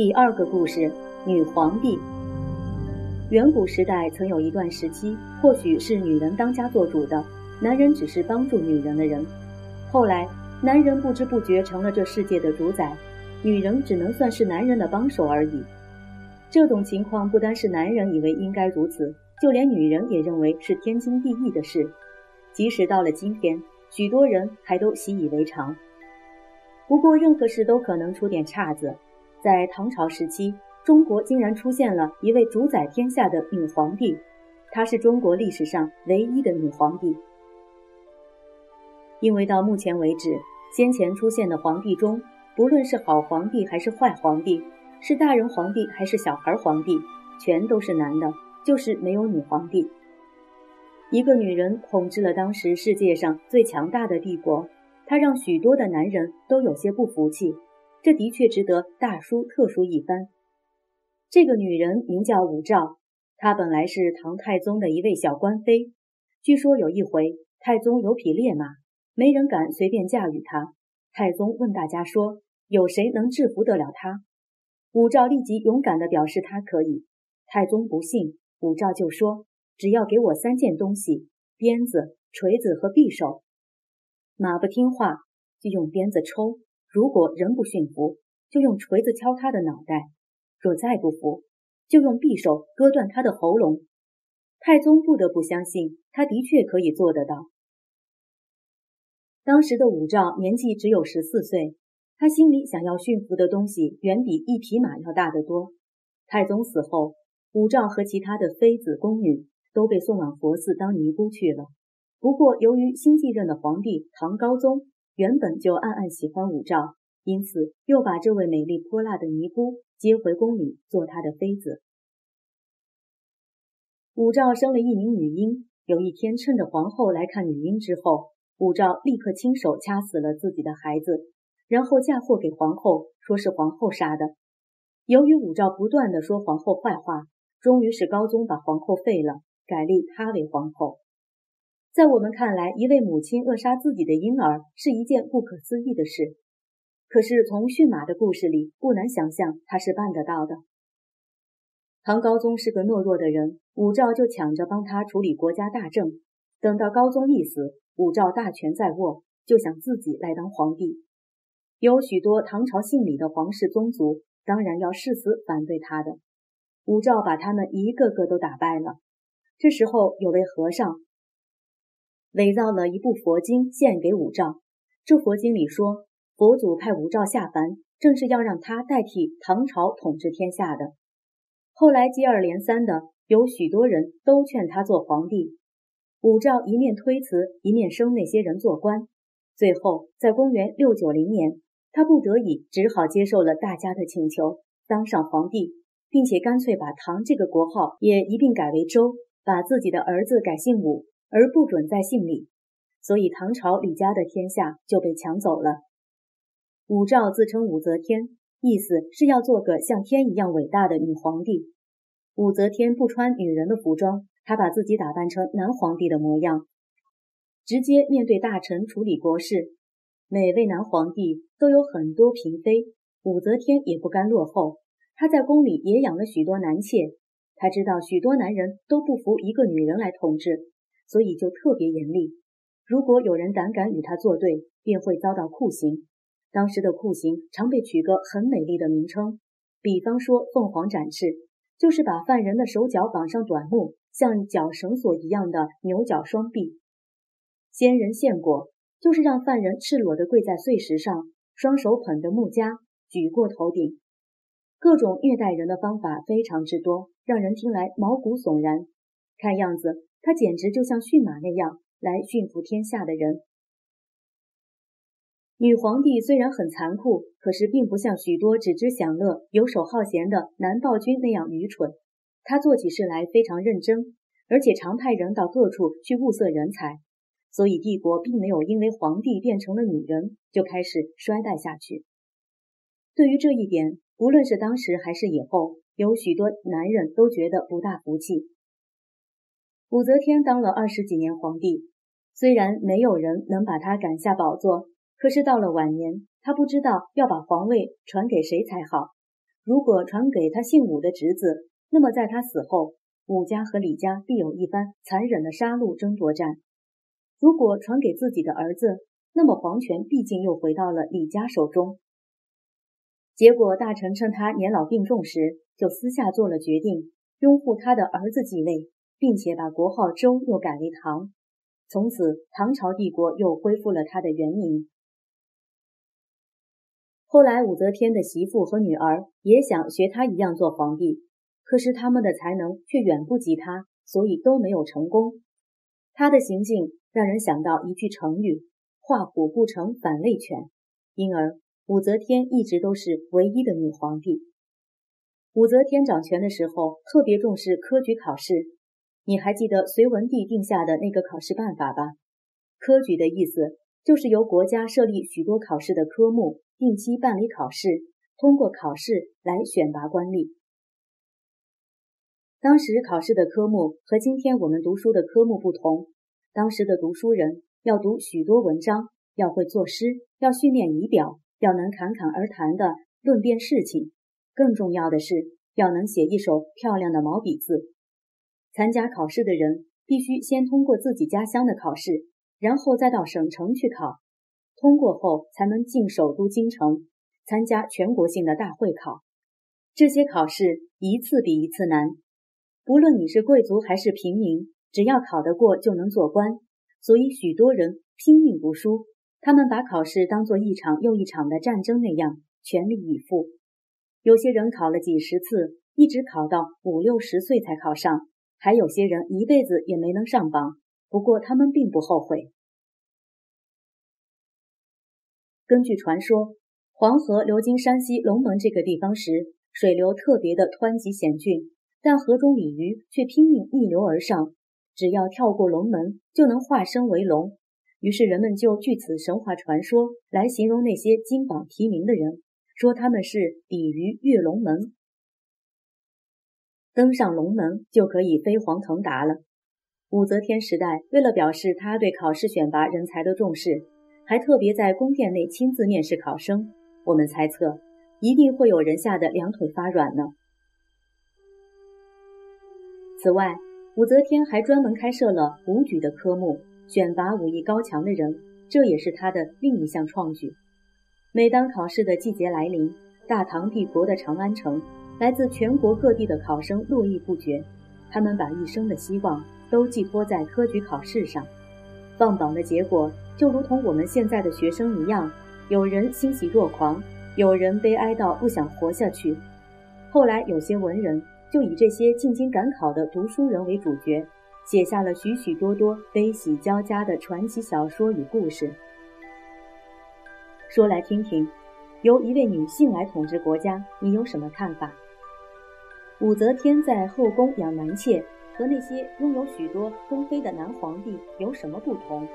第二个故事：女皇帝。远古时代曾有一段时期，或许是女人当家做主的，男人只是帮助女人的人。后来，男人不知不觉成了这世界的主宰，女人只能算是男人的帮手而已。这种情况不单是男人以为应该如此，就连女人也认为是天经地义的事。即使到了今天，许多人还都习以为常。不过，任何事都可能出点岔子。在唐朝时期，中国竟然出现了一位主宰天下的女皇帝，她是中国历史上唯一的女皇帝。因为到目前为止，先前出现的皇帝中，不论是好皇帝还是坏皇帝，是大人皇帝还是小孩皇帝，全都是男的，就是没有女皇帝。一个女人统治了当时世界上最强大的帝国，她让许多的男人都有些不服气。这的确值得大书特书一番。这个女人名叫武曌，她本来是唐太宗的一位小官妃。据说有一回，太宗有匹烈马，没人敢随便驾驭它。太宗问大家说：“有谁能制服得了她？”武曌立即勇敢地表示她可以。太宗不信，武曌就说：“只要给我三件东西：鞭子、锤子和匕首。”马不听话，就用鞭子抽。如果仍不驯服，就用锤子敲他的脑袋；若再不服，就用匕首割断他的喉咙。太宗不得不相信，他的确可以做得到。当时的武曌年纪只有十四岁，他心里想要驯服的东西远比一匹马要大得多。太宗死后，武曌和其他的妃子宫女都被送往佛寺当尼姑去了。不过，由于新继任的皇帝唐高宗。原本就暗暗喜欢武曌，因此又把这位美丽泼辣的尼姑接回宫里做他的妃子。武曌生了一名女婴，有一天趁着皇后来看女婴之后，武曌立刻亲手掐死了自己的孩子，然后嫁祸给皇后，说是皇后杀的。由于武曌不断的说皇后坏话，终于使高宗把皇后废了，改立她为皇后。在我们看来，一位母亲扼杀自己的婴儿是一件不可思议的事。可是从驯马的故事里，不难想象他是办得到的。唐高宗是个懦弱的人，武曌就抢着帮他处理国家大政。等到高宗一死，武曌大权在握，就想自己来当皇帝。有许多唐朝姓李的皇室宗族，当然要誓死反对他的。武曌把他们一个个都打败了。这时候，有位和尚。伪造了一部佛经献给武曌，这佛经里说，佛祖派武曌下凡，正是要让他代替唐朝统治天下的。后来接二连三的，有许多人都劝他做皇帝，武曌一面推辞，一面升那些人做官。最后，在公元六九零年，他不得已只好接受了大家的请求，当上皇帝，并且干脆把唐这个国号也一并改为周，把自己的儿子改姓武。而不准再姓李，所以唐朝李家的天下就被抢走了。武曌自称武则天，意思是要做个像天一样伟大的女皇帝。武则天不穿女人的服装，她把自己打扮成男皇帝的模样，直接面对大臣处理国事。每位男皇帝都有很多嫔妃，武则天也不甘落后，她在宫里也养了许多男妾。她知道许多男人都不服一个女人来统治。所以就特别严厉，如果有人胆敢与他作对，便会遭到酷刑。当时的酷刑常被取个很美丽的名称，比方说“凤凰展翅”，就是把犯人的手脚绑上短木，像绞绳索一样的牛角双臂；“仙人献果”，就是让犯人赤裸地跪在碎石上，双手捧着木枷举过头顶。各种虐待人的方法非常之多，让人听来毛骨悚然。看样子。他简直就像驯马那样来驯服天下的人。女皇帝虽然很残酷，可是并不像许多只知享乐、游手好闲的男暴君那样愚蠢。她做起事来非常认真，而且常派人到各处去物色人才，所以帝国并没有因为皇帝变成了女人就开始衰败下去。对于这一点，无论是当时还是以后，有许多男人都觉得不大服气。武则天当了二十几年皇帝，虽然没有人能把她赶下宝座，可是到了晚年，她不知道要把皇位传给谁才好。如果传给他姓武的侄子，那么在他死后，武家和李家必有一番残忍的杀戮争夺战；如果传给自己的儿子，那么皇权毕竟又回到了李家手中。结果，大臣趁他年老病重时，就私下做了决定，拥护他的儿子继位，并且把国号周又改为唐。从此，唐朝帝国又恢复了它的原名。后来，武则天的媳妇和女儿也想学他一样做皇帝，可是他们的才能却远不及他，所以都没有成功。他的行径让人想到一句成语：“画虎不成反类犬。”因而，武则天一直都是唯一的女皇帝。武则天掌权的时候，特别重视科举考试。你还记得隋文帝定下的那个考试办法吧？科举的意思就是由国家设立许多考试的科目，定期办理考试，通过考试来选拔官吏。当时考试的科目和今天我们读书的科目不同。当时的读书人要读许多文章，要会作诗，要训练仪表，要能侃侃而谈的论辩事情。更重要的是，要能写一手漂亮的毛笔字。参加考试的人必须先通过自己家乡的考试，然后再到省城去考，通过后才能进首都京城参加全国性的大会考。这些考试一次比一次难，不论你是贵族还是平民，只要考得过就能做官。所以许多人拼命读书，他们把考试当做一场又一场的战争那样全力以赴。有些人考了几十次，一直考到五六十岁才考上。还有些人一辈子也没能上榜，不过他们并不后悔。根据传说，黄河流经山西龙门这个地方时，水流特别的湍急险峻，但河中鲤鱼却拼命逆流而上，只要跳过龙门，就能化身为龙。于是人们就据此神话传说来形容那些金榜题名的人，说他们是鲤鱼跃龙门。登上龙门就可以飞黄腾达了。武则天时代，为了表示她对考试选拔人才的重视，还特别在宫殿内亲自面试考生。我们猜测，一定会有人吓得两腿发软呢。此外，武则天还专门开设了武举的科目，选拔武艺高强的人，这也是她的另一项创举。每当考试的季节来临，大唐帝国的长安城。来自全国各地的考生络绎不绝，他们把一生的希望都寄托在科举考试上。放榜的结果就如同我们现在的学生一样，有人欣喜若狂，有人悲哀到不想活下去。后来有些文人就以这些进京赶考的读书人为主角，写下了许许多多悲喜交加的传奇小说与故事。说来听听，由一位女性来统治国家，你有什么看法？武则天在后宫养男妾，和那些拥有许多宫妃的男皇帝有什么不同？